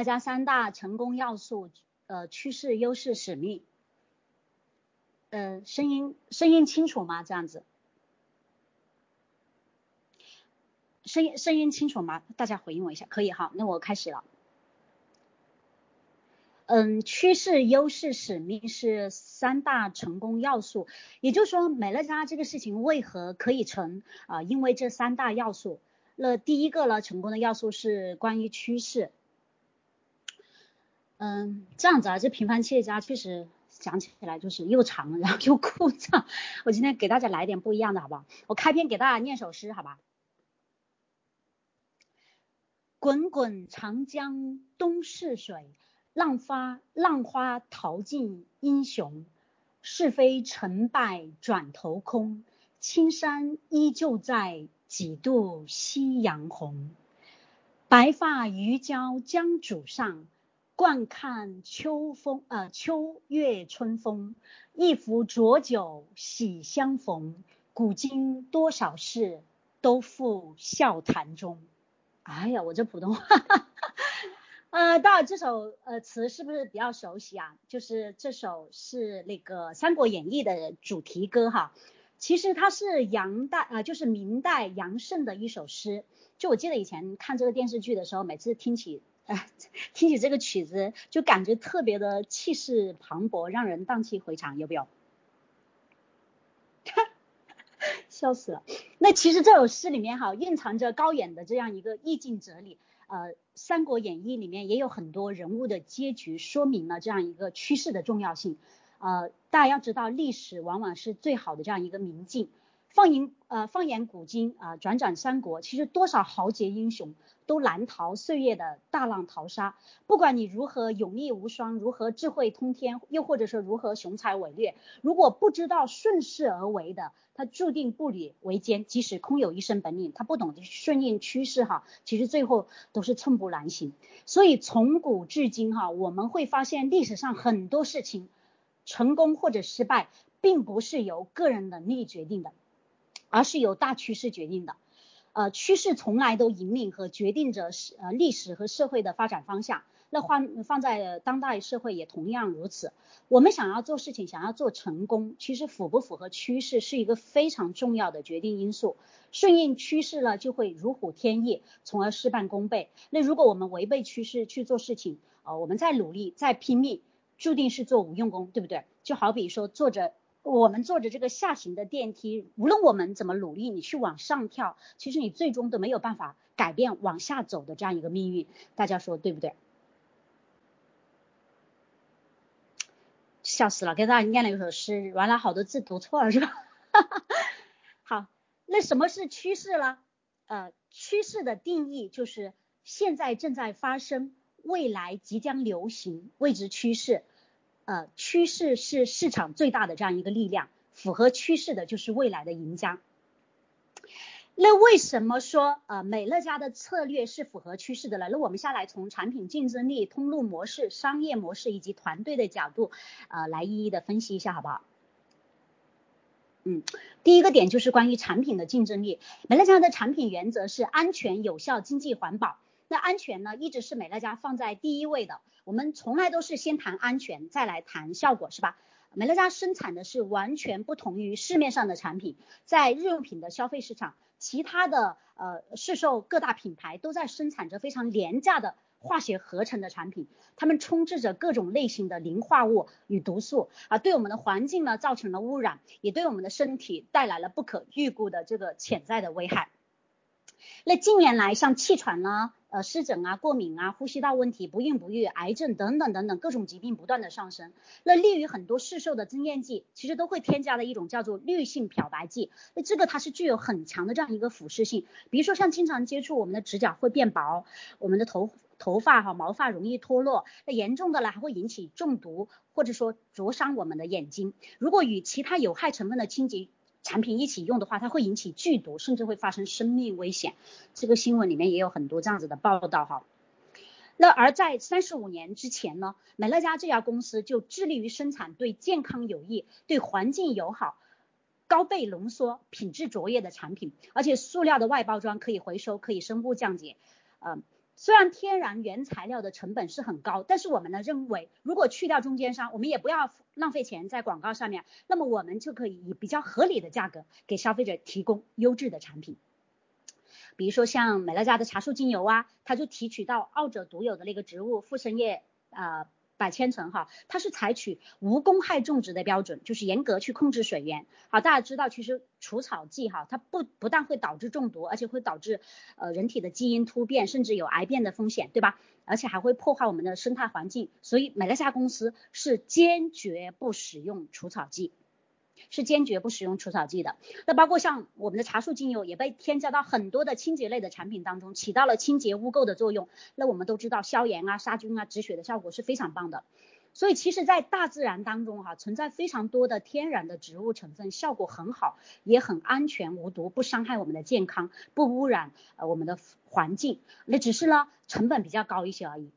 乐家三大成功要素，呃，趋势、优势、使命。呃，声音声音清楚吗？这样子，声音声音清楚吗？大家回应我一下，可以哈，那我开始了。嗯，趋势、优势、使命是三大成功要素，也就是说，美乐家这个事情为何可以成啊？因为这三大要素。那第一个呢，成功的要素是关于趋势。嗯，这样子啊，这平凡企业家确实讲起来就是又长，然后又枯燥。我今天给大家来点不一样的，好不好？我开篇给大家念首诗，好吧？滚滚长江东逝水。浪花浪花淘尽英雄，是非成败转头空。青山依旧在，几度夕阳红。白发渔樵江渚上，惯看秋风呃秋月春风。一壶浊酒喜相逢，古今多少事，都付笑谈中。哎呀，我这普通话。呃，大家这首呃词是不是比较熟悉啊？就是这首是那个《三国演义》的主题歌哈。其实它是杨代啊，就是明代杨慎的一首诗。就我记得以前看这个电视剧的时候，每次听起呃 听起这个曲子，就感觉特别的气势磅礴，让人荡气回肠，有没有？笑死了。那其实这首诗里面哈，蕴藏着高远的这样一个意境哲理。呃，《三国演义》里面也有很多人物的结局，说明了这样一个趋势的重要性。呃，大家要知道，历史往往是最好的这样一个明镜。放眼呃，放眼古今啊，转转三国，其实多少豪杰英雄都难逃岁月的大浪淘沙。不管你如何勇毅无双，如何智慧通天，又或者说如何雄才伟略，如果不知道顺势而为的，他注定步履维艰。即使空有一身本领，他不懂得顺应趋势哈，其实最后都是寸步难行。所以从古至今哈，我们会发现历史上很多事情成功或者失败，并不是由个人能力决定的。而是由大趋势决定的，呃，趋势从来都引领和决定着呃历史和社会的发展方向。那换放在当代社会也同样如此。我们想要做事情，想要做成功，其实符不符合趋势是一个非常重要的决定因素。顺应趋势了，就会如虎添翼，从而事半功倍。那如果我们违背趋势去做事情，呃，我们再努力再拼命，注定是做无用功，对不对？就好比说坐着。我们坐着这个下行的电梯，无论我们怎么努力，你去往上跳，其实你最终都没有办法改变往下走的这样一个命运。大家说对不对？笑死了，给大家念了一首诗，原来好多字读错了是吧？好，那什么是趋势呢？呃，趋势的定义就是现在正在发生，未来即将流行，谓之趋势。呃，趋势是市场最大的这样一个力量，符合趋势的就是未来的赢家。那为什么说呃美乐家的策略是符合趋势的呢？那我们下来从产品竞争力、通路模式、商业模式以及团队的角度，呃，来一一的分析一下，好不好？嗯，第一个点就是关于产品的竞争力。美乐家的产品原则是安全、有效、经济、环保。那安全呢，一直是美乐家放在第一位的。我们从来都是先谈安全，再来谈效果，是吧？美乐家生产的是完全不同于市面上的产品，在日用品的消费市场，其他的呃市售各大品牌都在生产着非常廉价的化学合成的产品，它们充斥着各种类型的磷化物与毒素啊，对我们的环境呢造成了污染，也对我们的身体带来了不可预估的这个潜在的危害。那近年来，像气喘呢？呃，湿疹啊，过敏啊，呼吸道问题，不孕不育，癌症等等等等各种疾病不断的上升。那利于很多市售的增艳剂，其实都会添加的一种叫做氯性漂白剂。那这个它是具有很强的这样一个腐蚀性，比如说像经常接触我们的指甲会变薄，我们的头头发哈毛发容易脱落，那严重的呢还会引起中毒，或者说灼伤我们的眼睛。如果与其他有害成分的清洁产品一起用的话，它会引起剧毒，甚至会发生生命危险。这个新闻里面也有很多这样子的报道哈。那而在三十五年之前呢，美乐家这家公司就致力于生产对健康有益、对环境友好、高倍浓缩、品质卓越的产品，而且塑料的外包装可以回收、可以生物降解，呃，虽然天然原材料的成本是很高，但是我们呢认为，如果去掉中间商，我们也不要浪费钱在广告上面，那么我们就可以以比较合理的价格给消费者提供优质的产品。比如说像美乐家的茶树精油啊，它就提取到澳洲独有的那个植物附生叶啊。百千层哈，它是采取无公害种植的标准，就是严格去控制水源。好，大家知道其实除草剂哈，它不不但会导致中毒，而且会导致呃人体的基因突变，甚至有癌变的风险，对吧？而且还会破坏我们的生态环境。所以美乐家公司是坚决不使用除草剂。是坚决不使用除草剂的。那包括像我们的茶树精油也被添加到很多的清洁类的产品当中，起到了清洁污垢的作用。那我们都知道消炎啊、杀菌啊、止血的效果是非常棒的。所以其实，在大自然当中哈，存在非常多的天然的植物成分，效果很好，也很安全无毒，不伤害我们的健康，不污染呃我们的环境。那只是呢，成本比较高一些而已。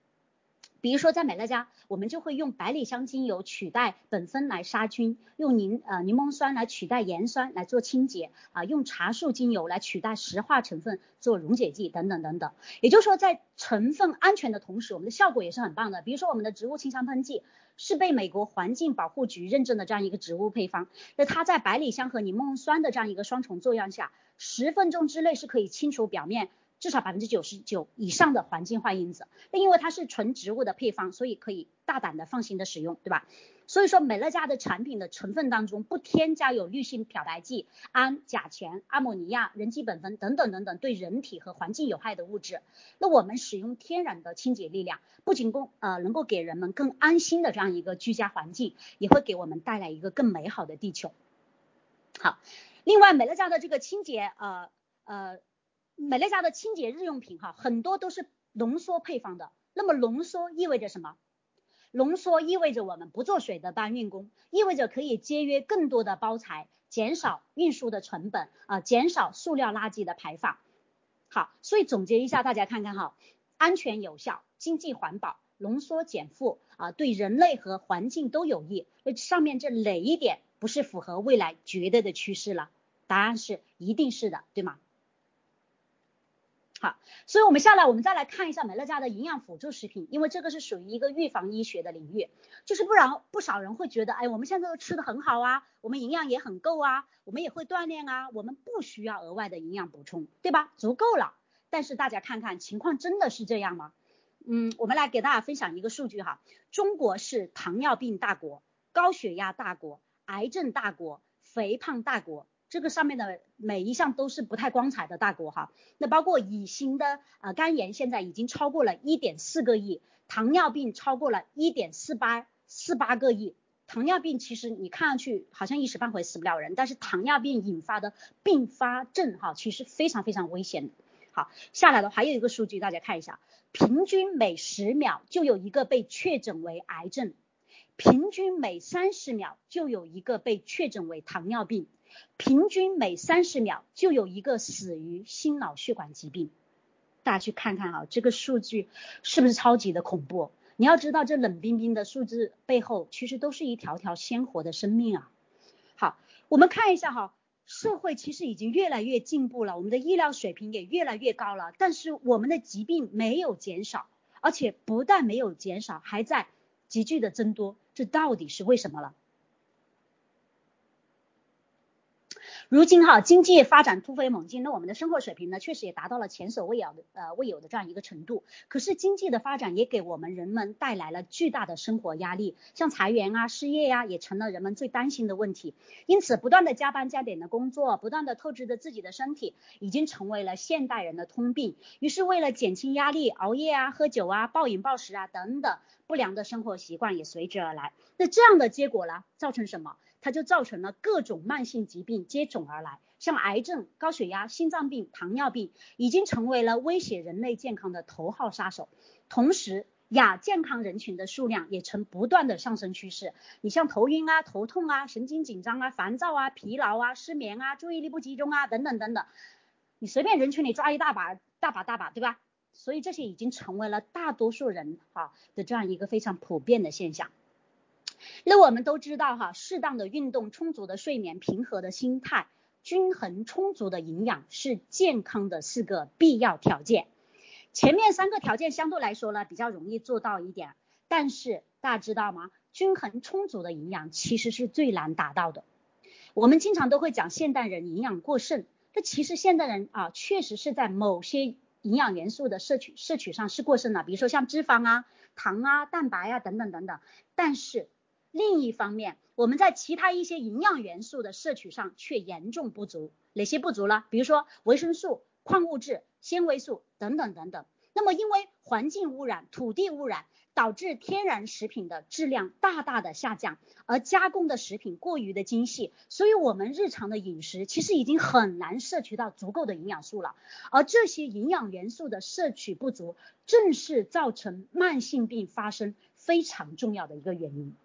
比如说在美乐家，我们就会用百里香精油取代苯酚来杀菌，用柠呃柠檬酸来取代盐酸来做清洁啊，用茶树精油来取代石化成分做溶解剂等等等等。也就是说，在成分安全的同时，我们的效果也是很棒的。比如说我们的植物清香喷剂是被美国环境保护局认证的这样一个植物配方，那它在百里香和柠檬酸的这样一个双重作用下，十分钟之内是可以清除表面。至少百分之九十九以上的环境坏因子，那因为它是纯植物的配方，所以可以大胆的放心的使用，对吧？所以说美乐家的产品的成分当中不添加有氯性漂白剂、氨、甲醛、阿莫尼亚、人基苯酚等等等等对人体和环境有害的物质。那我们使用天然的清洁力量，不仅供呃能够给人们更安心的这样一个居家环境，也会给我们带来一个更美好的地球。好，另外美乐家的这个清洁呃呃。美乐家的清洁日用品哈，很多都是浓缩配方的。那么浓缩意味着什么？浓缩意味着我们不做水的搬运工，意味着可以节约更多的包材，减少运输的成本啊，减少塑料垃圾的排放。好，所以总结一下，大家看看哈，安全有效、经济环保、浓缩减负啊，对人类和环境都有益。那上面这哪一点不是符合未来绝对的趋势了？答案是一定是的，对吗？好，所以我们下来，我们再来看一下美乐家的营养辅助食品，因为这个是属于一个预防医学的领域，就是不然不少人会觉得，哎，我们现在都吃的很好啊，我们营养也很够啊，我们也会锻炼啊，我们不需要额外的营养补充，对吧？足够了。但是大家看看情况真的是这样吗？嗯，我们来给大家分享一个数据哈，中国是糖尿病大国、高血压大国、癌症大国、肥胖大国。这个上面的每一项都是不太光彩的大国哈，那包括乙型的呃肝炎现在已经超过了一点四个亿，糖尿病超过了一点四八四八个亿。糖尿病其实你看上去好像一时半会死不了人，但是糖尿病引发的并发症哈，其实非常非常危险。好，下来的话还有一个数据大家看一下，平均每十秒就有一个被确诊为癌症，平均每三十秒就有一个被确诊为糖尿病。平均每三十秒就有一个死于心脑血管疾病，大家去看看啊，这个数据是不是超级的恐怖？你要知道，这冷冰冰的数字背后，其实都是一条条鲜活的生命啊。好，我们看一下哈，社会其实已经越来越进步了，我们的医疗水平也越来越高了，但是我们的疾病没有减少，而且不但没有减少，还在急剧的增多，这到底是为什么了？如今哈，经济发展突飞猛进，那我们的生活水平呢，确实也达到了前所未有的呃未有的这样一个程度。可是经济的发展也给我们人们带来了巨大的生活压力，像裁员啊、失业呀，也成了人们最担心的问题。因此，不断的加班加点的工作，不断的透支着自己的身体，已经成为了现代人的通病。于是，为了减轻压力，熬夜啊、喝酒啊、暴饮暴食啊等等不良的生活习惯也随之而来。那这样的结果呢，造成什么？它就造成了各种慢性疾病接踵而来，像癌症、高血压、心脏病、糖尿病，已经成为了威胁人类健康的头号杀手。同时，亚健康人群的数量也呈不断的上升趋势。你像头晕啊、头痛啊、神经紧张啊、烦躁啊、疲劳啊、失眠啊、注意力不集中啊等等等等，你随便人群里抓一大把、大把、大把，对吧？所以这些已经成为了大多数人哈的这样一个非常普遍的现象。那我们都知道哈，适当的运动、充足的睡眠、平和的心态、均衡充足的营养是健康的四个必要条件。前面三个条件相对来说呢比较容易做到一点，但是大家知道吗？均衡充足的营养其实是最难达到的。我们经常都会讲现代人营养过剩，那其实现代人啊确实是在某些营养元素的摄取摄取上是过剩的，比如说像脂肪啊、糖啊、蛋白啊等等等等。但是另一方面，我们在其他一些营养元素的摄取上却严重不足。哪些不足呢？比如说维生素、矿物质、纤维素等等等等。那么因为环境污染、土地污染。导致天然食品的质量大大的下降，而加工的食品过于的精细，所以我们日常的饮食其实已经很难摄取到足够的营养素了。而这些营养元素的摄取不足，正是造成慢性病发生非常重要的一个原因。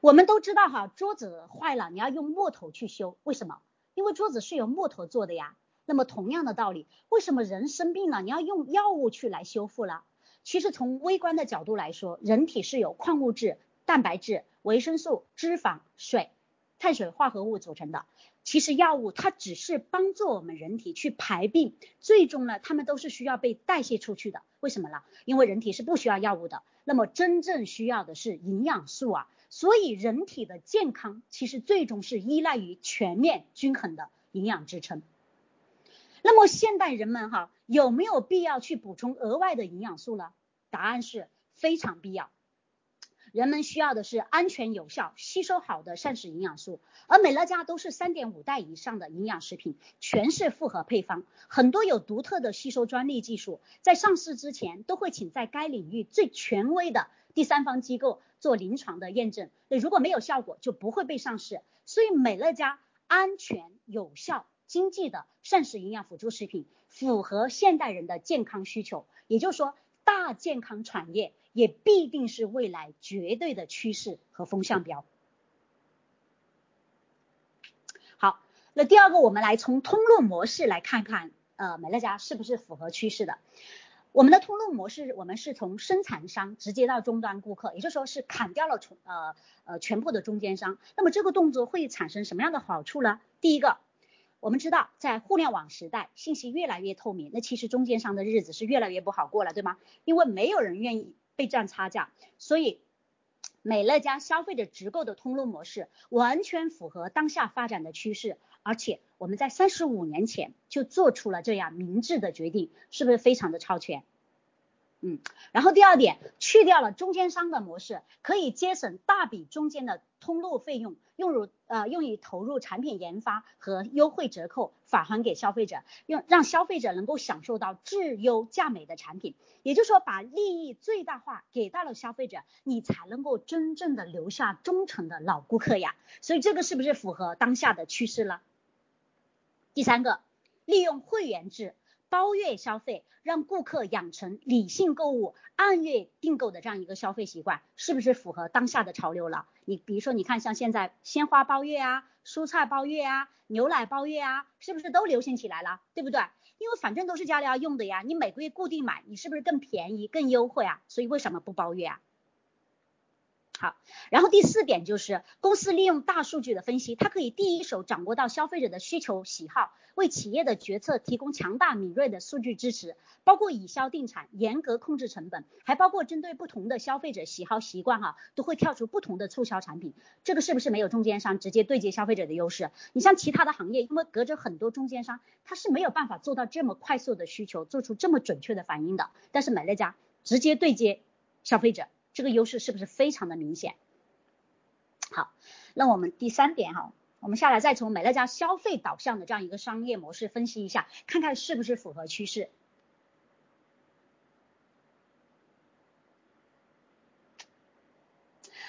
我们都知道哈，桌子坏了你要用木头去修，为什么？因为桌子是由木头做的呀。那么同样的道理，为什么人生病了你要用药物去来修复了？其实从微观的角度来说，人体是由矿物质、蛋白质、维生素、脂肪、水、碳水化合物组成的。其实药物它只是帮助我们人体去排病，最终呢，它们都是需要被代谢出去的。为什么呢？因为人体是不需要药物的。那么真正需要的是营养素啊。所以人体的健康其实最终是依赖于全面均衡的营养支撑。那么现代人们哈有没有必要去补充额外的营养素呢？答案是非常必要。人们需要的是安全有效、吸收好的膳食营养素，而美乐家都是三点五代以上的营养食品，全是复合配方，很多有独特的吸收专利技术，在上市之前都会请在该领域最权威的第三方机构做临床的验证，那如果没有效果就不会被上市。所以美乐家安全有效。经济的膳食营养辅助食品符合现代人的健康需求，也就是说，大健康产业也必定是未来绝对的趋势和风向标。好，那第二个，我们来从通路模式来看看，呃，美乐家是不是符合趋势的？我们的通路模式，我们是从生产商直接到终端顾客，也就是说是砍掉了从呃呃全部的中间商。那么这个动作会产生什么样的好处呢？第一个。我们知道，在互联网时代，信息越来越透明，那其实中间商的日子是越来越不好过了，对吗？因为没有人愿意被赚差价，所以美乐家消费者直购的通路模式完全符合当下发展的趋势，而且我们在三十五年前就做出了这样明智的决定，是不是非常的超前？嗯，然后第二点，去掉了中间商的模式，可以节省大笔中间的通路费用，用入呃用于投入产品研发和优惠折扣返还给消费者，用让消费者能够享受到质优价美的产品，也就是说把利益最大化给到了消费者，你才能够真正的留下忠诚的老顾客呀。所以这个是不是符合当下的趋势了？第三个，利用会员制。包月消费，让顾客养成理性购物、按月订购的这样一个消费习惯，是不是符合当下的潮流了？你比如说，你看像现在鲜花包月啊、蔬菜包月啊、牛奶包月啊，是不是都流行起来了？对不对？因为反正都是家里要用的呀，你每个月固定买，你是不是更便宜、更优惠啊？所以为什么不包月啊？好，然后第四点就是公司利用大数据的分析，它可以第一手掌握到消费者的需求喜好，为企业的决策提供强大敏锐的数据支持，包括以销定产，严格控制成本，还包括针对不同的消费者喜好习惯哈，都会跳出不同的促销产品。这个是不是没有中间商直接对接消费者的优势？你像其他的行业，因为隔着很多中间商，它是没有办法做到这么快速的需求，做出这么准确的反应的。但是美乐家直接对接消费者。这个优势是不是非常的明显？好，那我们第三点哈，我们下来再从美乐家消费导向的这样一个商业模式分析一下，看看是不是符合趋势。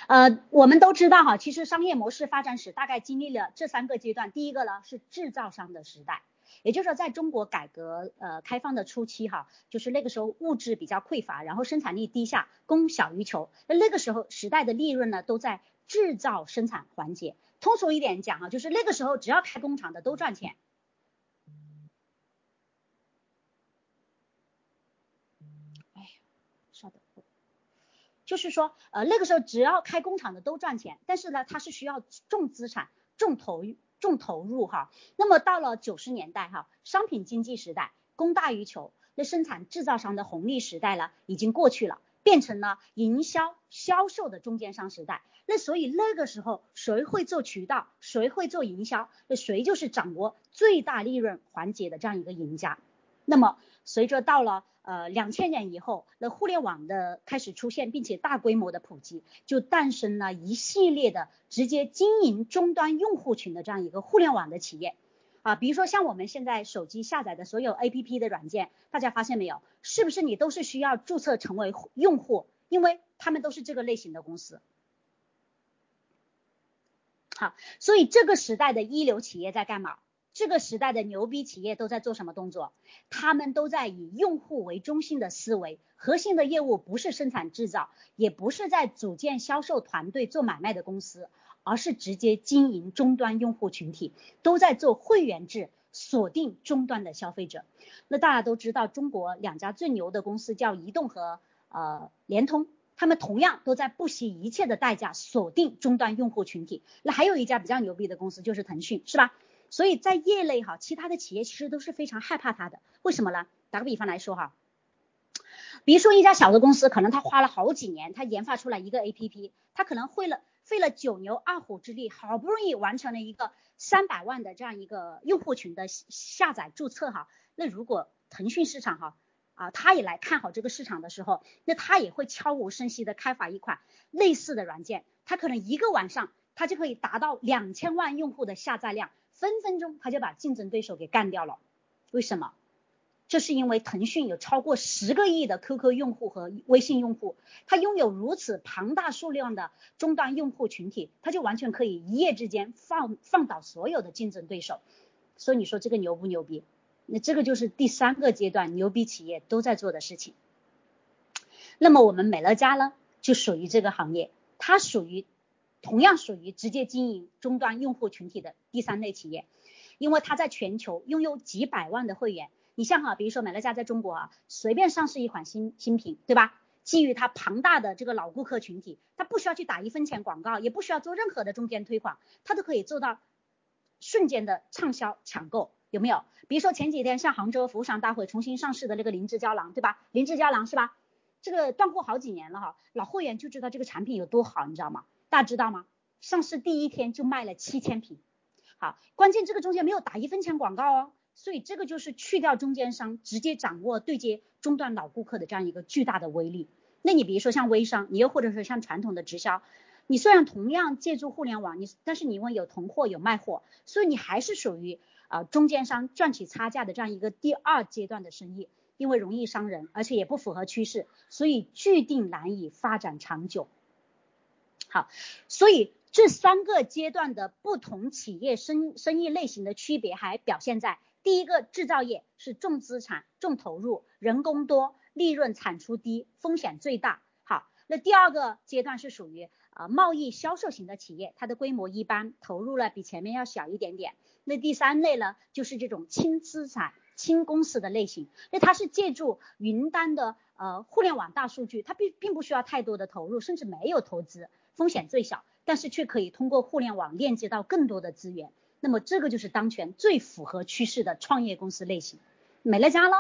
呃，我们都知道哈，其实商业模式发展史大概经历了这三个阶段，第一个呢是制造商的时代。也就是说，在中国改革呃开放的初期哈，就是那个时候物质比较匮乏，然后生产力低下，供小于求。那那个时候时代的利润呢，都在制造生产环节。通俗一点讲哈，就是那个时候只要开工厂的都赚钱。哎，稍等，就是说呃那个时候只要开工厂的都赚钱，但是呢，它是需要重资产、重投入重投入哈。那么到了九十年代哈，商品经济时代，供大于求，那生产制造商的红利时代呢已经过去了，变成了营销销售的中间商时代。那所以那个时候谁会做渠道，谁会做营销，那谁就是掌握最大利润环节的这样一个赢家。那么随着到了呃两千年以后，那互联网的开始出现，并且大规模的普及，就诞生了一系列的直接经营终端用户群的这样一个互联网的企业啊，比如说像我们现在手机下载的所有 APP 的软件，大家发现没有，是不是你都是需要注册成为用户，因为他们都是这个类型的公司。好，所以这个时代的一流企业在干嘛？这个时代的牛逼企业都在做什么动作？他们都在以用户为中心的思维，核心的业务不是生产制造，也不是在组建销售团队做买卖的公司，而是直接经营终端用户群体，都在做会员制，锁定终端的消费者。那大家都知道，中国两家最牛的公司叫移动和呃联通，他们同样都在不惜一切的代价锁定终端用户群体。那还有一家比较牛逼的公司就是腾讯，是吧？所以在业内哈，其他的企业其实都是非常害怕它的，为什么呢？打个比方来说哈，比如说一家小的公司，可能他花了好几年，他研发出来一个 APP，他可能费了费了九牛二虎之力，好不容易完成了一个三百万的这样一个用户群的下载注册哈。那如果腾讯市场哈啊，他也来看好这个市场的时候，那他也会悄无声息的开发一款类似的软件，他可能一个晚上他就可以达到两千万用户的下载量。分分钟他就把竞争对手给干掉了，为什么？这是因为腾讯有超过十个亿的 QQ 用户和微信用户，它拥有如此庞大数量的终端用户群体，它就完全可以一夜之间放放倒所有的竞争对手。所以你说这个牛不牛逼？那这个就是第三个阶段牛逼企业都在做的事情。那么我们美乐家呢，就属于这个行业，它属于。同样属于直接经营终端用户群体的第三类企业，因为它在全球拥有几百万的会员。你像哈，比如说美乐家在中国啊，随便上市一款新新品，对吧？基于它庞大的这个老顾客群体，它不需要去打一分钱广告，也不需要做任何的中间推广，它都可以做到瞬间的畅销抢购，有没有？比如说前几天像杭州服务商大会重新上市的那个灵芝胶囊，对吧？灵芝胶囊是吧？这个断货好几年了哈，老会员就知道这个产品有多好，你知道吗？大家知道吗？上市第一天就卖了七千瓶，好，关键这个中间没有打一分钱广告哦，所以这个就是去掉中间商，直接掌握对接终端老顾客的这样一个巨大的威力。那你比如说像微商，你又或者说像传统的直销，你虽然同样借助互联网，你但是你因为有囤货有卖货，所以你还是属于啊中间商赚取差价的这样一个第二阶段的生意，因为容易伤人，而且也不符合趋势，所以注定难以发展长久。好，所以这三个阶段的不同企业生生意类型的区别，还表现在第一个制造业是重资产、重投入、人工多、利润产出低、风险最大。好，那第二个阶段是属于啊贸易销售型的企业，它的规模一般，投入了比前面要小一点点。那第三类呢，就是这种轻资产、轻公司的类型，那它是借助云端的呃互联网大数据，它并并不需要太多的投入，甚至没有投资。风险最小，但是却可以通过互联网链接到更多的资源。那么这个就是当前最符合趋势的创业公司类型。美乐家呢，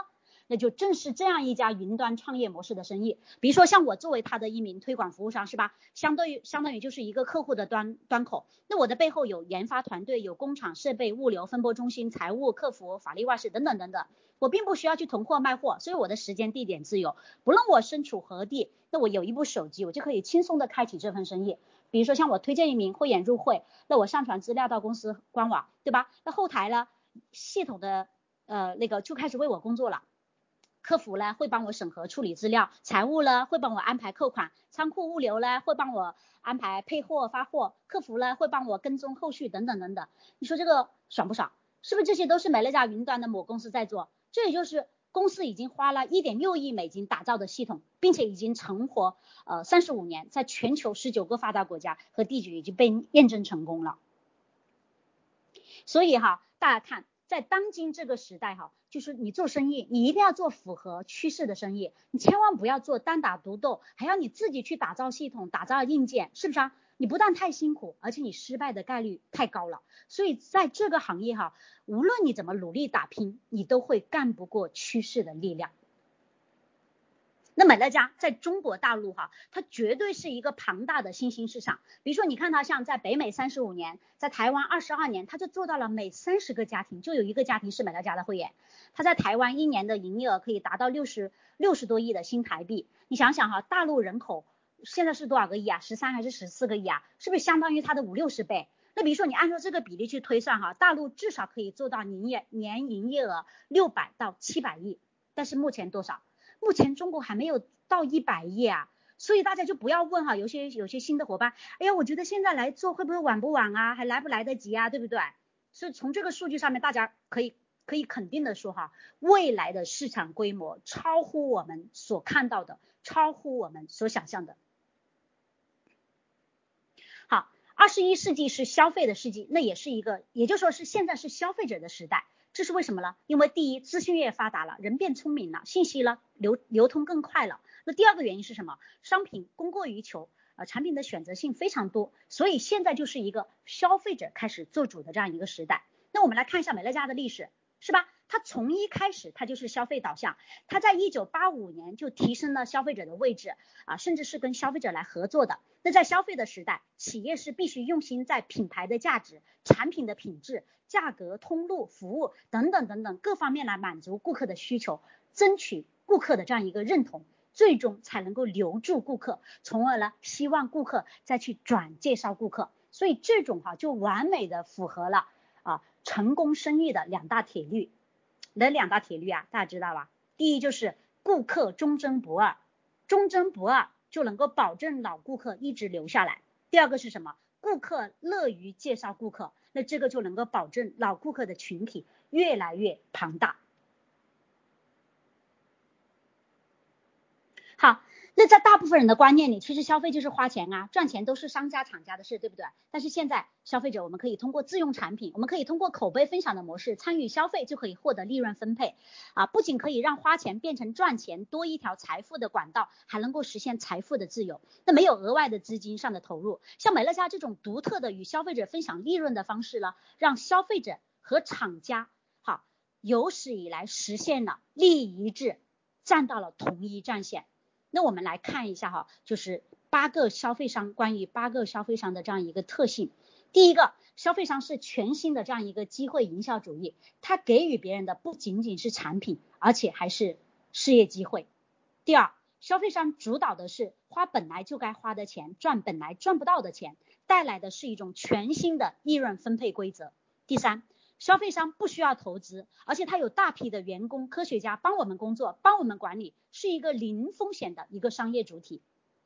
那就正是这样一家云端创业模式的生意。比如说像我作为他的一名推广服务商，是吧？相对于相当于就是一个客户的端端口。那我的背后有研发团队，有工厂设备、物流分拨中心、财务、客服、法律外事等等等等。我并不需要去囤货卖货，所以我的时间地点自由。不论我身处何地。那我有一部手机，我就可以轻松的开启这份生意。比如说像我推荐一名会员入会，那我上传资料到公司官网，对吧？那后台呢，系统的呃那个就开始为我工作了。客服呢会帮我审核处理资料，财务呢会帮我安排扣款，仓库物流呢会帮我安排配货发货，客服呢会帮我跟踪后续等等等等。你说这个爽不爽？是不是这些都是美乐家云端的某公司在做？这也就是。公司已经花了一点六亿美金打造的系统，并且已经成活呃三十五年，在全球十九个发达国家和地区已经被验证成功了。所以哈，大家看在当今这个时代哈，就是你做生意，你一定要做符合趋势的生意，你千万不要做单打独斗，还要你自己去打造系统、打造硬件，是不是啊？你不但太辛苦，而且你失败的概率太高了。所以在这个行业哈，无论你怎么努力打拼，你都会干不过趋势的力量。那美乐家在中国大陆哈，它绝对是一个庞大的新兴市场。比如说，你看它像在北美三十五年，在台湾二十二年，它就做到了每三十个家庭就有一个家庭是美乐家的会员。它在台湾一年的营业额可以达到六十六十多亿的新台币。你想想哈，大陆人口现在是多少个亿啊？十三还是十四个亿啊？是不是相当于它的五六十倍？那比如说你按照这个比例去推算哈，大陆至少可以做到营业年营业额六百到七百亿，但是目前多少？目前中国还没有到一百亿啊，所以大家就不要问哈，有些有些新的伙伴，哎呀，我觉得现在来做会不会晚不晚啊，还来不来得及啊，对不对？所以从这个数据上面，大家可以可以肯定的说哈，未来的市场规模超乎我们所看到的，超乎我们所想象的。好，二十一世纪是消费的世纪，那也是一个，也就说是现在是消费者的时代。这是为什么呢？因为第一，资讯越发达了，人变聪明了，信息呢流流通更快了。那第二个原因是什么？商品供过于求，呃，产品的选择性非常多，所以现在就是一个消费者开始做主的这样一个时代。那我们来看一下美乐家的历史，是吧？它从一开始它就是消费导向，它在一九八五年就提升了消费者的位置啊，甚至是跟消费者来合作的。那在消费的时代，企业是必须用心在品牌的价值、产品的品质、价格、通路、服务等等等等各方面来满足顾客的需求，争取顾客的这样一个认同，最终才能够留住顾客，从而呢希望顾客再去转介绍顾客。所以这种哈就完美的符合了啊成功生意的两大铁律。哪两大铁律啊？大家知道吧？第一就是顾客忠贞不二，忠贞不二就能够保证老顾客一直留下来。第二个是什么？顾客乐于介绍顾客，那这个就能够保证老顾客的群体越来越庞大。好。那在大部分人的观念里，其实消费就是花钱啊，赚钱都是商家厂家的事，对不对？但是现在消费者，我们可以通过自用产品，我们可以通过口碑分享的模式参与消费，就可以获得利润分配啊，不仅可以让花钱变成赚钱多一条财富的管道，还能够实现财富的自由。那没有额外的资金上的投入，像美乐家这种独特的与消费者分享利润的方式呢，让消费者和厂家好有史以来实现了利益一致，站到了同一战线。那我们来看一下哈，就是八个消费商关于八个消费商的这样一个特性。第一个，消费商是全新的这样一个机会营销主义，它给予别人的不仅仅是产品，而且还是事业机会。第二，消费商主导的是花本来就该花的钱，赚本来赚不到的钱，带来的是一种全新的利润分配规则。第三。消费商不需要投资，而且他有大批的员工、科学家帮我们工作、帮我们管理，是一个零风险的一个商业主体。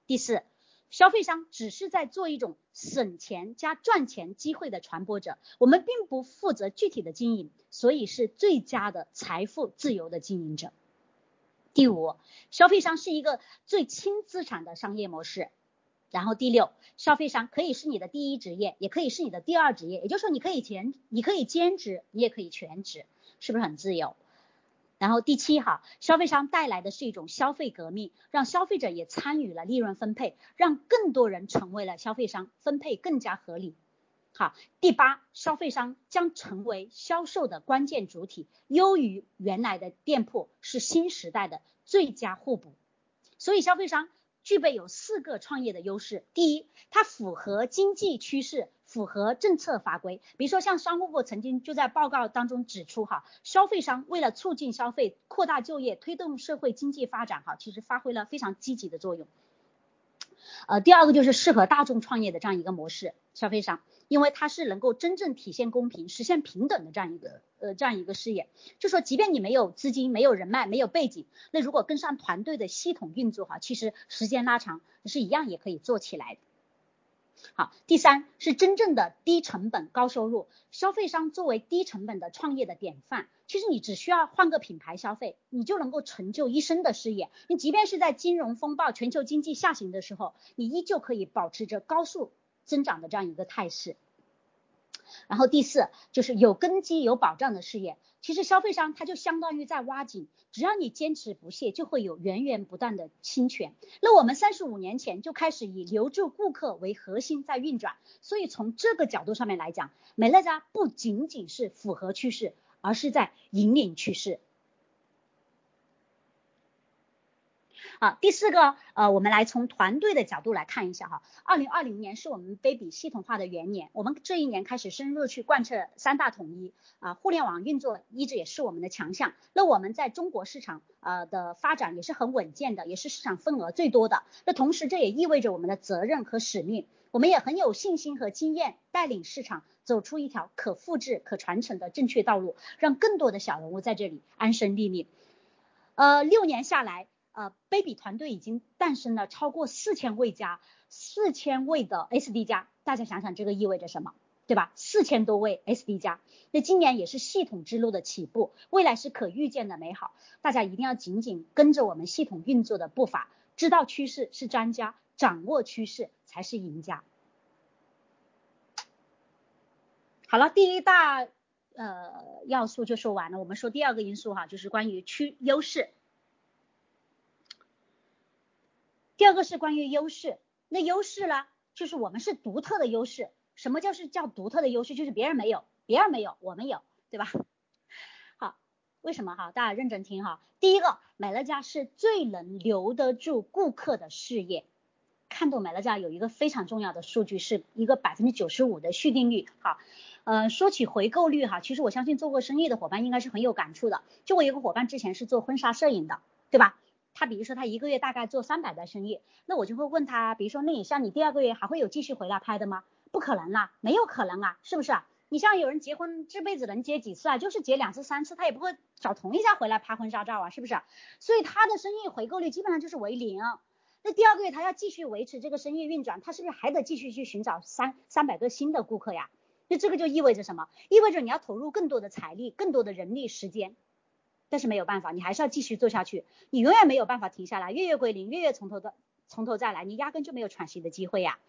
第四，消费商只是在做一种省钱加赚钱机会的传播者，我们并不负责具体的经营，所以是最佳的财富自由的经营者。第五，消费商是一个最轻资产的商业模式。然后第六，消费商可以是你的第一职业，也可以是你的第二职业，也就是说你可以全，你可以兼职，你也可以全职，是不是很自由？然后第七哈，消费商带来的是一种消费革命，让消费者也参与了利润分配，让更多人成为了消费商，分配更加合理。好，第八，消费商将成为销售的关键主体，优于原来的店铺，是新时代的最佳互补。所以消费商。具备有四个创业的优势。第一，它符合经济趋势，符合政策法规。比如说，像商务部曾经就在报告当中指出，哈，消费商为了促进消费、扩大就业、推动社会经济发展，哈，其实发挥了非常积极的作用。呃，第二个就是适合大众创业的这样一个模式，消费商。因为它是能够真正体现公平、实现平等的这样一个呃这样一个事业，就说即便你没有资金、没有人脉、没有背景，那如果跟上团队的系统运作哈，其实时间拉长是一样也可以做起来的。好，第三是真正的低成本高收入，消费商作为低成本的创业的典范，其实你只需要换个品牌消费，你就能够成就一生的事业。你即便是在金融风暴、全球经济下行的时候，你依旧可以保持着高速。增长的这样一个态势。然后第四就是有根基、有保障的事业。其实消费商他就相当于在挖井，只要你坚持不懈，就会有源源不断的侵权。那我们三十五年前就开始以留住顾客为核心在运转，所以从这个角度上面来讲，美乐家不仅仅是符合趋势，而是在引领趋势。啊，第四个，呃，我们来从团队的角度来看一下哈。二零二零年是我们 Baby 系统化的元年，我们这一年开始深入去贯彻三大统一啊，互联网运作一直也是我们的强项。那我们在中国市场呃的发展也是很稳健的，也是市场份额最多的。那同时这也意味着我们的责任和使命，我们也很有信心和经验带领市场走出一条可复制、可传承的正确道路，让更多的小人物在这里安身立命。呃，六年下来。呃，baby 团队已经诞生了超过四千位加四千位的 SD 加，大家想想这个意味着什么，对吧？四千多位 SD 加，那今年也是系统之路的起步，未来是可预见的美好，大家一定要紧紧跟着我们系统运作的步伐，知道趋势是专家，掌握趋势才是赢家。好了，第一大呃要素就说完了，我们说第二个因素哈，就是关于区优势。第二个是关于优势，那优势呢，就是我们是独特的优势。什么叫是叫独特的优势？就是别人没有，别人没有，我们有，对吧？好，为什么哈？大家认真听哈。第一个，美乐家是最能留得住顾客的事业。看懂美乐家有一个非常重要的数据，是一个百分之九十五的续订率。哈，呃，说起回购率哈，其实我相信做过生意的伙伴应该是很有感触的。就我有个伙伴之前是做婚纱摄影的，对吧？他比如说他一个月大概做三百的生意，那我就会问他，比如说那你像你第二个月还会有继续回来拍的吗？不可能啦，没有可能啊，是不是？你像有人结婚这辈子能结几次啊？就是结两次三次，他也不会找同一家回来拍婚纱照啊，是不是？所以他的生意回购率基本上就是为零。那第二个月他要继续维持这个生意运转，他是不是还得继续去寻找三三百个新的顾客呀？那这个就意味着什么？意味着你要投入更多的财力、更多的人力、时间。但是没有办法，你还是要继续做下去，你永远没有办法停下来，月月归零，月月从头的从头再来，你压根就没有喘息的机会呀。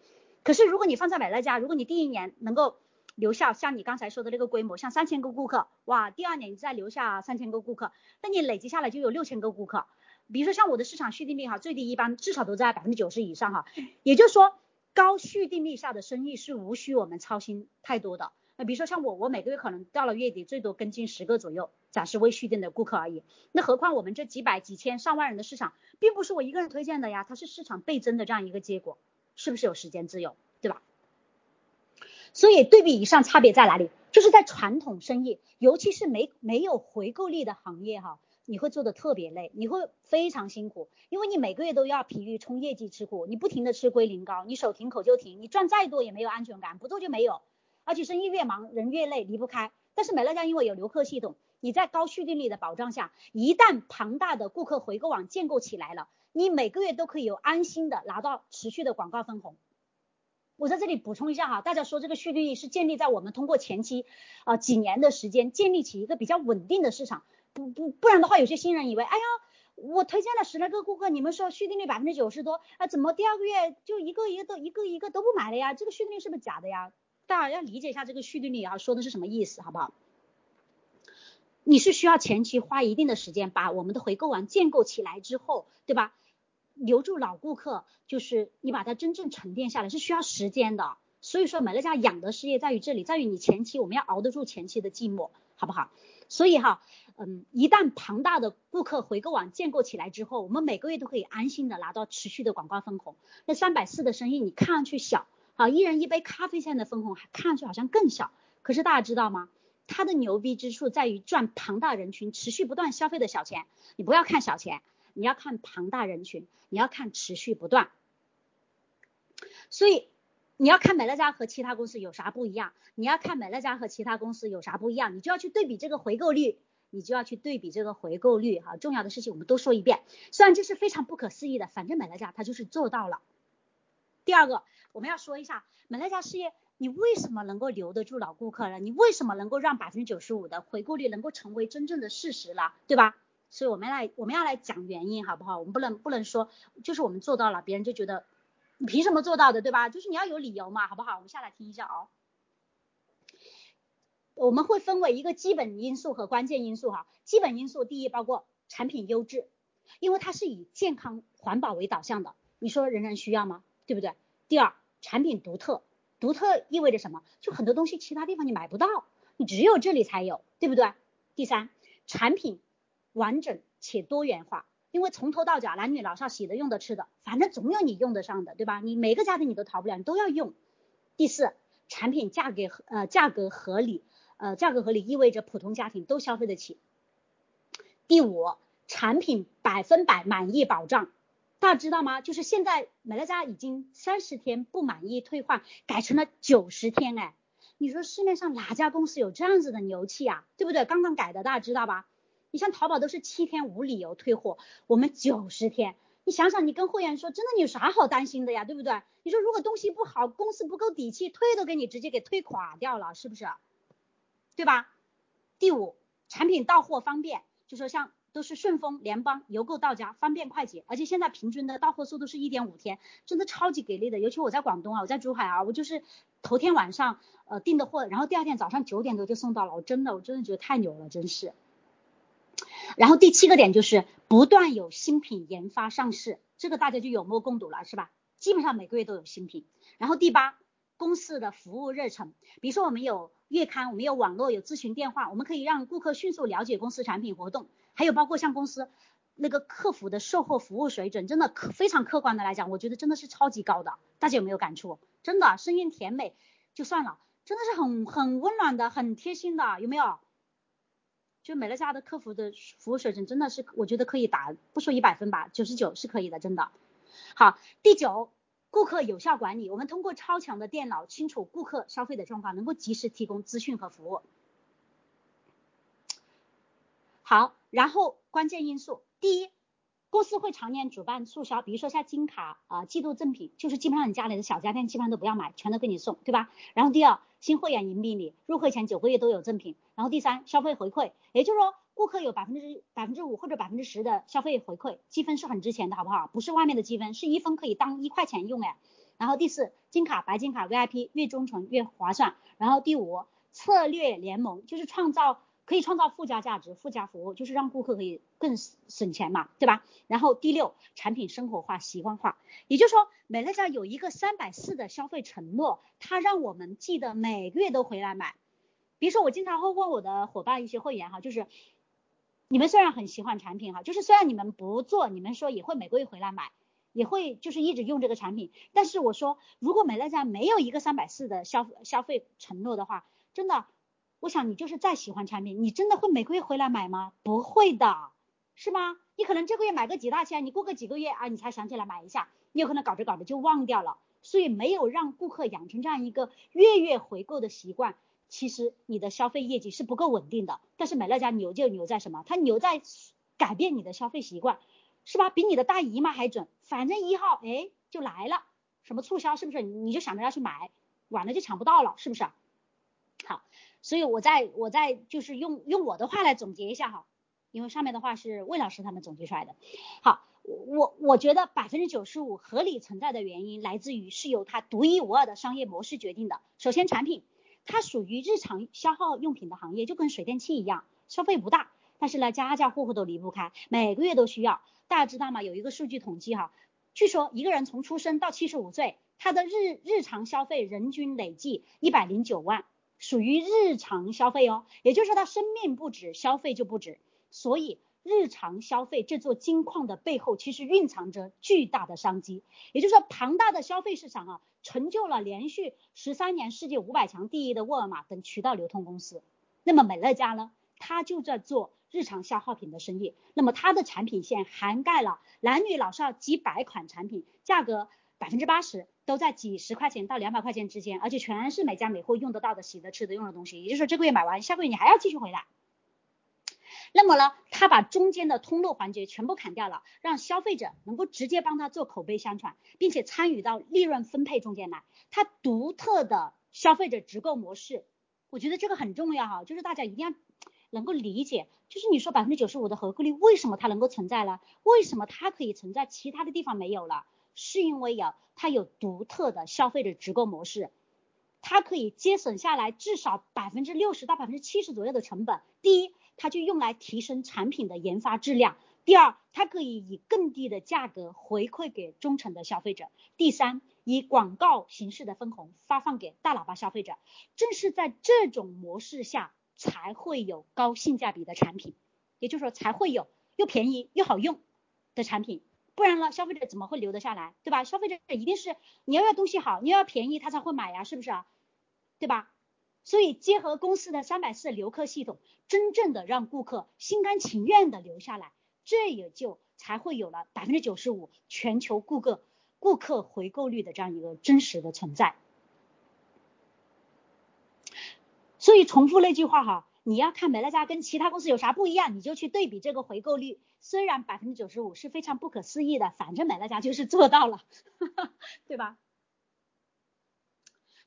可是如果你放在美乐家，如果你第一年能够留下像你刚才说的那个规模，像三千个顾客，哇，第二年你再留下三千个顾客，那你累积下来就有六千个顾客。比如说像我的市场续订率哈，最低一般至少都在百分之九十以上哈，也就是说高续订率下的生意是无需我们操心太多的。那比如说像我，我每个月可能到了月底最多跟进十个左右，暂时未续订的顾客而已。那何况我们这几百、几千、上万人的市场，并不是我一个人推荐的呀，它是市场倍增的这样一个结果，是不是有时间自由，对吧？所以对比以上差别在哪里？就是在传统生意，尤其是没没有回购率的行业哈，你会做的特别累，你会非常辛苦，因为你每个月都要疲于冲业绩吃苦，你不停的吃归零高，你手停口就停，你赚再多也没有安全感，不做就没有。而且生意越忙，人越累，离不开。但是美乐家因为有留客系统，你在高续订率的保障下，一旦庞大的顾客回购网建构起来了，你每个月都可以有安心的拿到持续的广告分红。我在这里补充一下哈，大家说这个续订率是建立在我们通过前期啊几年的时间建立起一个比较稳定的市场，不不不然的话，有些新人以为，哎呀，我推荐了十来个顾客，你们说续订率百分之九十多，啊怎么第二个月就一个一个都一个一个都不买了呀？这个续订率是不是假的呀？大家要理解一下这个续订率啊，说的是什么意思，好不好？你是需要前期花一定的时间把我们的回购网建构起来之后，对吧？留住老顾客，就是你把它真正沉淀下来是需要时间的。所以说，美乐家养的事业在于这里，在于你前期我们要熬得住前期的寂寞，好不好？所以哈，嗯，一旦庞大的顾客回购网建构起来之后，我们每个月都可以安心的拿到持续的广告分红。那三百四的生意你看上去小。好，一人一杯咖啡现在的分红看上去好像更小，可是大家知道吗？它的牛逼之处在于赚庞大人群持续不断消费的小钱。你不要看小钱，你要看庞大人群，你要看持续不断。所以你要看美乐家和其他公司有啥不一样？你要看美乐家和其他公司有啥不一样？你就要去对比这个回购率，你就要去对比这个回购率。哈，重要的事情我们都说一遍，虽然这是非常不可思议的，反正美乐家它就是做到了。第二个，我们要说一下美乐家事业，你为什么能够留得住老顾客了？你为什么能够让百分之九十五的回购率能够成为真正的事实了，对吧？所以我们来，我们要来讲原因，好不好？我们不能不能说就是我们做到了，别人就觉得你凭什么做到的，对吧？就是你要有理由嘛，好不好？我们下来听一下哦。我们会分为一个基本因素和关键因素哈。基本因素第一包括产品优质，因为它是以健康环保为导向的，你说人人需要吗？对不对？第二，产品独特，独特意味着什么？就很多东西其他地方你买不到，你只有这里才有，对不对？第三，产品完整且多元化，因为从头到脚男女老少洗的用的吃的，反正总有你用得上的，对吧？你每个家庭你都逃不了，你都要用。第四，产品价格合呃价格合理。呃，价格合理意味着普通家庭都消费得起。第五，产品百分百满意保障，大家知道吗？就是现在美乐家已经三十天不满意退换改成了九十天，哎，你说市面上哪家公司有这样子的牛气啊？对不对？刚刚改的，大家知道吧？你像淘宝都是七天无理由退货，我们九十天，你想想，你跟会员说，真的你有啥好担心的呀？对不对？你说如果东西不好，公司不够底气，退都给你直接给退垮掉了，是不是？对吧？第五，产品到货方便，就说像都是顺丰、联邦邮购到家，方便快捷，而且现在平均的到货速度是一点五天，真的超级给力的。尤其我在广东啊，我在珠海啊，我就是头天晚上呃订的货，然后第二天早上九点多就送到了，我真的我真的觉得太牛了，真是。然后第七个点就是不断有新品研发上市，这个大家就有目共睹了，是吧？基本上每个月都有新品。然后第八，公司的服务热忱，比如说我们有。月刊，我们有网络，有咨询电话，我们可以让顾客迅速了解公司产品活动，还有包括像公司那个客服的售后服务水准，真的可非常客观的来讲，我觉得真的是超级高的，大家有没有感触？真的声音甜美就算了，真的是很很温暖的，很贴心的，有没有？就美乐家的客服的服务水准真的是，我觉得可以打不说一百分吧，九十九是可以的，真的。好，第九。顾客有效管理，我们通过超强的电脑清楚顾客消费的状况，能够及时提供资讯和服务。好，然后关键因素，第一，公司会常年主办促销，比如说像金卡啊、季度赠品，就是基本上你家里的小家电基本上都不要买，全都给你送，对吧？然后第二，新会员盈利礼，入会前九个月都有赠品。然后第三，消费回馈，也就是说。顾客有百分之百分之五或者百分之十的消费回馈，积分是很值钱的，好不好？不是外面的积分，是一分可以当一块钱用哎。然后第四，金卡、白金卡、VIP 越忠诚越划算。然后第五，策略联盟就是创造可以创造附加价值、附加服务，就是让顾客可以更省钱嘛，对吧？然后第六，产品生活化、习惯化，也就是说，美乐家有一个三百四的消费承诺，它让我们记得每个月都回来买。比如说，我经常会问我的伙伴一些会员哈，就是。你们虽然很喜欢产品哈，就是虽然你们不做，你们说也会每个月回来买，也会就是一直用这个产品。但是我说，如果美乐家没有一个三百四的消消费承诺的话，真的，我想你就是再喜欢产品，你真的会每个月回来买吗？不会的，是吗？你可能这个月买个几大千，你过个几个月啊，你才想起来买一下，你有可能搞着搞着就忘掉了。所以没有让顾客养成这样一个月月回购的习惯。其实你的消费业绩是不够稳定的，但是美乐家牛就牛在什么？它牛在改变你的消费习惯，是吧？比你的大姨妈还准。反正一号哎就来了，什么促销是不是？你就想着要去买，晚了就抢不到了，是不是？好，所以我在我在就是用用我的话来总结一下哈，因为上面的话是魏老师他们总结出来的。好，我我觉得百分之九十五合理存在的原因来自于是由它独一无二的商业模式决定的。首先产品。它属于日常消耗用品的行业，就跟水电气一样，消费不大，但是呢，家家户户都离不开，每个月都需要。大家知道吗？有一个数据统计哈，据说一个人从出生到七十五岁，他的日日常消费人均累计一百零九万，属于日常消费哦，也就是说他生命不止，消费就不止。所以日常消费这座金矿的背后，其实蕴藏着巨大的商机，也就是说庞大的消费市场啊。成就了连续十三年世界五百强第一的沃尔玛等渠道流通公司。那么美乐家呢？它就在做日常消耗品的生意。那么它的产品线涵盖了男女老少几百款产品，价格百分之八十都在几十块钱到两百块钱之间，而且全是每家每户用得到的、洗的、吃的、用的东西。也就是说，这个月买完，下个月你还要继续回来。那么呢，他把中间的通路环节全部砍掉了，让消费者能够直接帮他做口碑宣传，并且参与到利润分配中间来。他独特的消费者直购模式，我觉得这个很重要哈，就是大家一定要能够理解，就是你说百分之九十五的回购率为什么它能够存在呢？为什么它可以存在，其他的地方没有了？是因为有它有独特的消费者直购模式。它可以节省下来至少百分之六十到百分之七十左右的成本。第一，它就用来提升产品的研发质量；第二，它可以以更低的价格回馈给忠诚的消费者；第三，以广告形式的分红发放给大喇叭消费者。正是在这种模式下，才会有高性价比的产品，也就是说，才会有又便宜又好用的产品。不然了，消费者怎么会留得下来，对吧？消费者一定是你要要东西好，你要要便宜，他才会买呀，是不是啊？对吧？所以结合公司的三百四留客系统，真正的让顾客心甘情愿的留下来，这也就才会有了百分之九十五全球顾客顾客回购率的这样一个真实的存在。所以重复那句话哈，你要看美乐家跟其他公司有啥不一样，你就去对比这个回购率。虽然百分之九十五是非常不可思议的，反正美乐家就是做到了，对吧？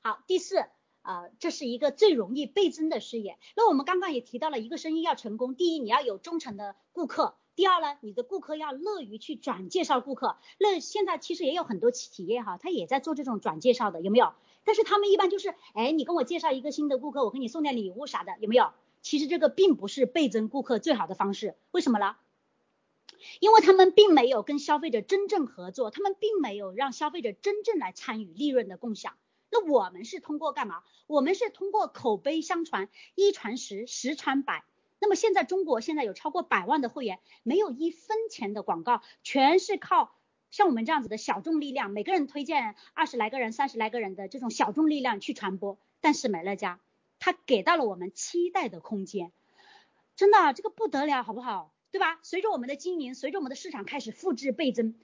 好，第四。啊，这是一个最容易倍增的事业。那我们刚刚也提到了，一个生意要成功，第一你要有忠诚的顾客，第二呢，你的顾客要乐于去转介绍顾客。那现在其实也有很多企业哈，他也在做这种转介绍的，有没有？但是他们一般就是，哎，你跟我介绍一个新的顾客，我给你送点礼物啥的，有没有？其实这个并不是倍增顾客最好的方式，为什么呢？因为他们并没有跟消费者真正合作，他们并没有让消费者真正来参与利润的共享。那我们是通过干嘛？我们是通过口碑相传，一传十，十传百。那么现在中国现在有超过百万的会员，没有一分钱的广告，全是靠像我们这样子的小众力量，每个人推荐二十来个人、三十来个人的这种小众力量去传播。但是美乐家，它给到了我们期待的空间，真的这个不得了，好不好？对吧？随着我们的经营，随着我们的市场开始复制倍增。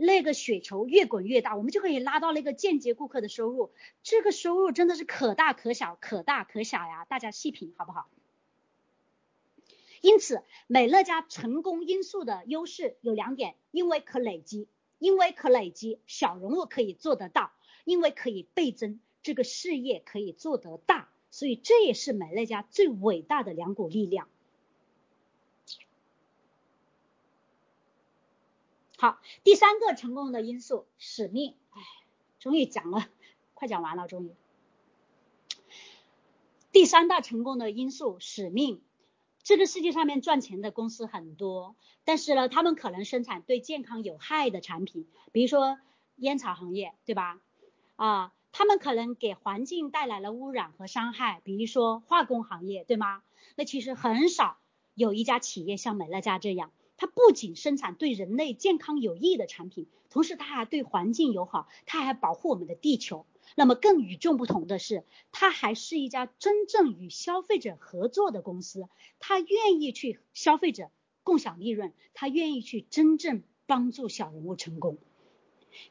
那个雪球越滚越大，我们就可以拉到那个间接顾客的收入，这个收入真的是可大可小，可大可小呀，大家细品好不好？因此，美乐家成功因素的优势有两点，因为可累积，因为可累积，小人物可以做得到，因为可以倍增，这个事业可以做得大，所以这也是美乐家最伟大的两股力量。好，第三个成功的因素，使命。哎，终于讲了，快讲完了，终于。第三大成功的因素，使命。这个世界上面赚钱的公司很多，但是呢，他们可能生产对健康有害的产品，比如说烟草行业，对吧？啊，他们可能给环境带来了污染和伤害，比如说化工行业，对吗？那其实很少有一家企业像美乐家这样。它不仅生产对人类健康有益的产品，同时它还对环境友好，它还保护我们的地球。那么更与众不同的是，它还是一家真正与消费者合作的公司。它愿意去消费者共享利润，它愿意去真正帮助小人物成功。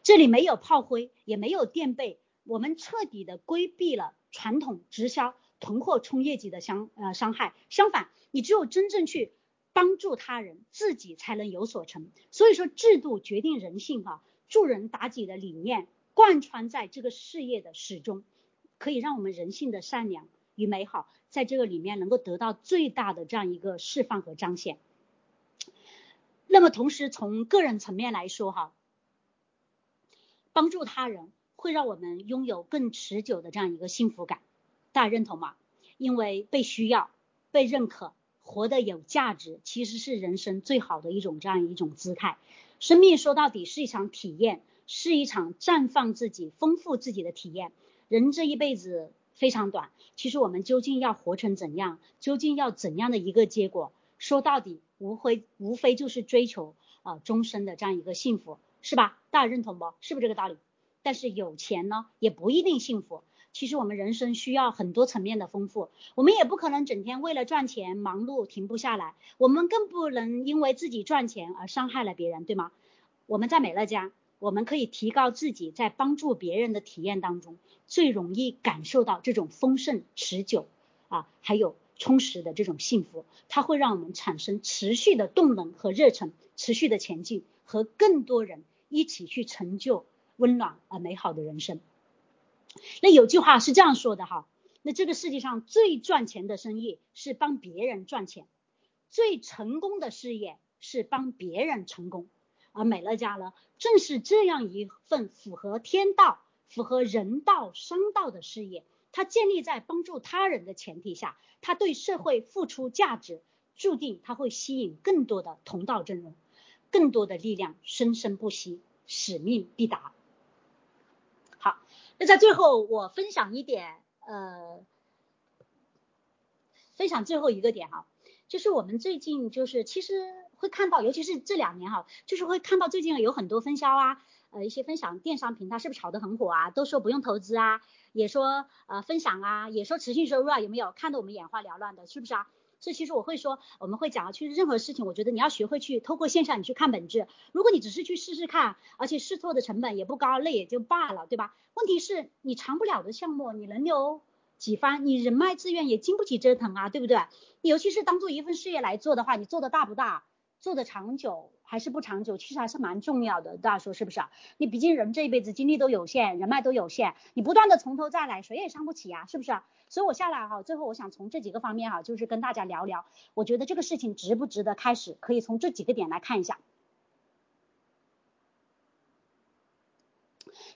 这里没有炮灰，也没有垫背，我们彻底的规避了传统直销囤货冲业绩的伤呃伤害。相反，你只有真正去。帮助他人，自己才能有所成。所以说，制度决定人性，哈，助人达己的理念贯穿在这个事业的始终，可以让我们人性的善良与美好在这个里面能够得到最大的这样一个释放和彰显。那么，同时从个人层面来说，哈，帮助他人会让我们拥有更持久的这样一个幸福感，大家认同吗？因为被需要，被认可。活得有价值，其实是人生最好的一种这样一种姿态。生命说到底是一场体验，是一场绽放自己、丰富自己的体验。人这一辈子非常短，其实我们究竟要活成怎样，究竟要怎样的一个结果？说到底，无非无非就是追求啊终身的这样一个幸福，是吧？大家认同不？是不是这个道理？但是有钱呢，也不一定幸福。其实我们人生需要很多层面的丰富，我们也不可能整天为了赚钱忙碌停不下来，我们更不能因为自己赚钱而伤害了别人，对吗？我们在美乐家，我们可以提高自己在帮助别人的体验当中，最容易感受到这种丰盛、持久啊，还有充实的这种幸福，它会让我们产生持续的动能和热忱，持续的前进，和更多人一起去成就温暖而美好的人生。那有句话是这样说的哈，那这个世界上最赚钱的生意是帮别人赚钱，最成功的事业是帮别人成功，而美乐家呢，正是这样一份符合天道、符合人道、商道的事业，它建立在帮助他人的前提下，它对社会付出价值，注定它会吸引更多的同道阵容，更多的力量生生不息，使命必达。那在最后我分享一点，呃，分享最后一个点哈，就是我们最近就是其实会看到，尤其是这两年哈，就是会看到最近有很多分销啊。呃，一些分享电商平台是不是炒得很火啊？都说不用投资啊，也说呃分享啊，也说持续收入啊，有没有？看得我们眼花缭乱的，是不是啊？所以其实我会说，我们会讲啊，其实任何事情，我觉得你要学会去透过现象你去看本质。如果你只是去试试看，而且试错的成本也不高，那也就罢了，对吧？问题是你长不了的项目，你能有几番？你人脉资源也经不起折腾啊，对不对？尤其是当做一份事业来做的话，你做的大不大？做的长久还是不长久，其实还是蛮重要的，大家说是不是啊？你毕竟人这一辈子精力都有限，人脉都有限，你不断的从头再来，谁也伤不起呀，是不是？所以我下来哈，最后我想从这几个方面哈，就是跟大家聊聊，我觉得这个事情值不值得开始，可以从这几个点来看一下。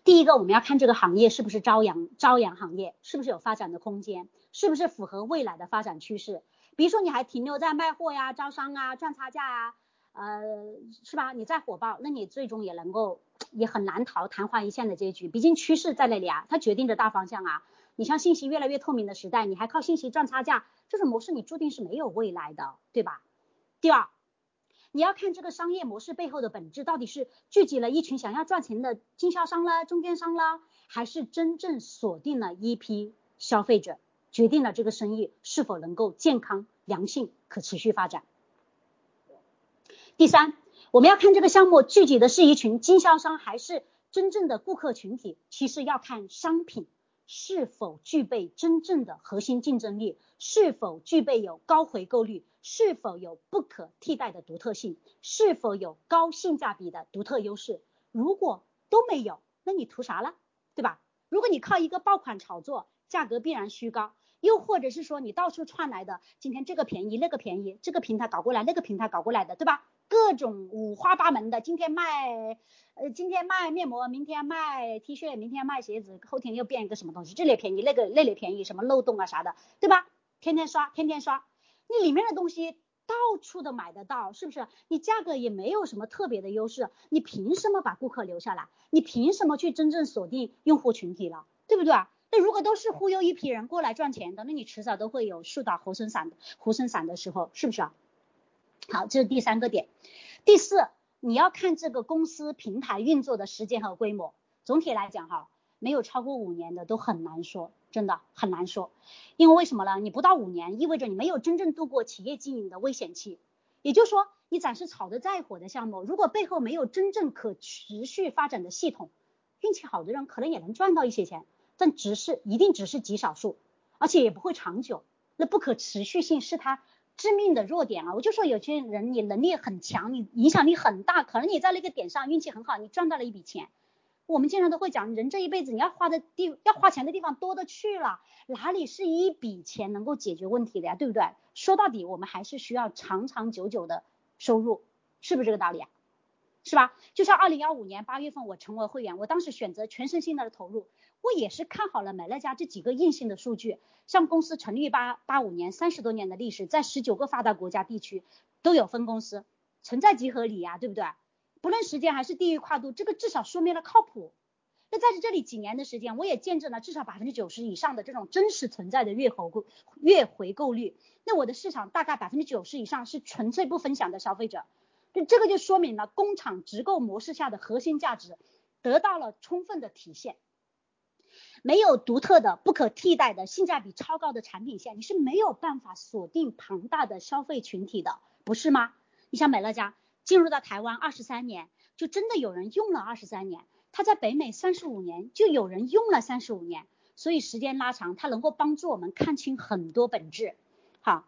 第一个，我们要看这个行业是不是朝阳朝阳行业，是不是有发展的空间，是不是符合未来的发展趋势。比如说你还停留在卖货呀、招商啊、赚差价呀，呃，是吧？你再火爆，那你最终也能够也很难逃昙花一现的结局。毕竟趋势在那里啊，它决定着大方向啊。你像信息越来越透明的时代，你还靠信息赚差价，这种模式你注定是没有未来的，对吧？第二，你要看这个商业模式背后的本质到底是聚集了一群想要赚钱的经销商啦、中间商啦，还是真正锁定了一批消费者？决定了这个生意是否能够健康、良性、可持续发展。第三，我们要看这个项目聚集的是一群经销商还是真正的顾客群体，其实要看商品是否具备真正的核心竞争力，是否具备有高回购率，是否有不可替代的独特性，是否有高性价比的独特优势。如果都没有，那你图啥了？对吧？如果你靠一个爆款炒作，价格必然虚高。又或者是说你到处串来的，今天这个便宜那个便宜，这个平台搞过来那个平台搞过来的，对吧？各种五花八门的，今天卖呃今天卖面膜，明天卖 T 恤，明天卖鞋子，后天又变一个什么东西，这里便宜那个那里便宜，什么漏洞啊啥的，对吧？天天刷天天刷，你里面的东西到处都买得到，是不是？你价格也没有什么特别的优势，你凭什么把顾客留下来？你凭什么去真正锁定用户群体了？对不对？那如果都是忽悠一批人过来赚钱的，那你迟早都会有树倒猢狲散的猢狲散的时候，是不是啊？好，这是第三个点。第四，你要看这个公司平台运作的时间和规模。总体来讲哈，没有超过五年的都很难说，真的很难说。因为为什么呢？你不到五年，意味着你没有真正度过企业经营的危险期。也就是说，你暂时炒得再火的项目，如果背后没有真正可持续发展的系统，运气好的人可能也能赚到一些钱。但只是一定只是极少数，而且也不会长久。那不可持续性是它致命的弱点啊！我就说有些人你能力很强，你影响力很大，可能你在那个点上运气很好，你赚到了一笔钱。我们经常都会讲，人这一辈子你要花的地要花钱的地方多的去了，哪里是一笔钱能够解决问题的呀？对不对？说到底，我们还是需要长长久久的收入，是不是这个道理啊？是吧？就像二零幺五年八月份我成为会员，我当时选择全身心的投入。我也是看好了美乐家这几个硬性的数据，像公司成立八八五年，三十多年的历史，在十九个发达国家地区都有分公司，存在即合理呀，对不对？不论时间还是地域跨度，这个至少说明了靠谱。那在这里几年的时间，我也见证了至少百分之九十以上的这种真实存在的月回购月回购率。那我的市场大概百分之九十以上是纯粹不分享的消费者，就这个就说明了工厂直购模式下的核心价值得到了充分的体现。没有独特的、不可替代的、性价比超高的产品线，你是没有办法锁定庞大的消费群体的，不是吗？你像美乐家进入到台湾二十三年，就真的有人用了二十三年；它在北美三十五年，就有人用了三十五年。所以时间拉长，它能够帮助我们看清很多本质。好，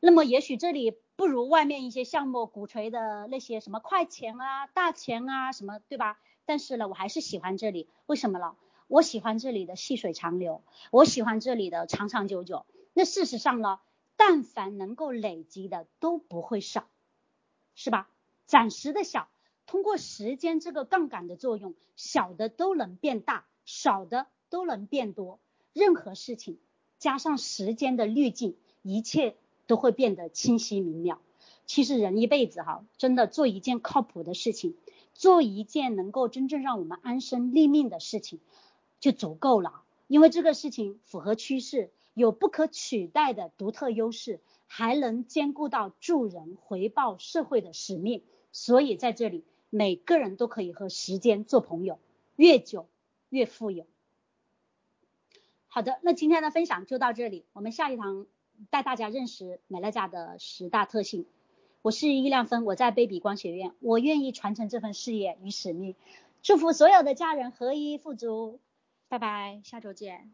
那么也许这里不如外面一些项目鼓吹的那些什么快钱啊、大钱啊什么，对吧？但是呢，我还是喜欢这里，为什么呢？我喜欢这里的细水长流，我喜欢这里的长长久久。那事实上呢，但凡能够累积的都不会少，是吧？暂时的小，通过时间这个杠杆的作用，小的都能变大，少的都能变多。任何事情加上时间的滤镜，一切都会变得清晰明了。其实人一辈子哈，真的做一件靠谱的事情，做一件能够真正让我们安身立命的事情就足够了。因为这个事情符合趋势，有不可取代的独特优势，还能兼顾到助人、回报社会的使命。所以在这里，每个人都可以和时间做朋友，越久越富有。好的，那今天的分享就到这里。我们下一堂带大家认识美乐家的十大特性。我是易亮芬，我在贝比光学院，我愿意传承这份事业与使命，祝福所有的家人合一富足。拜拜，下周见。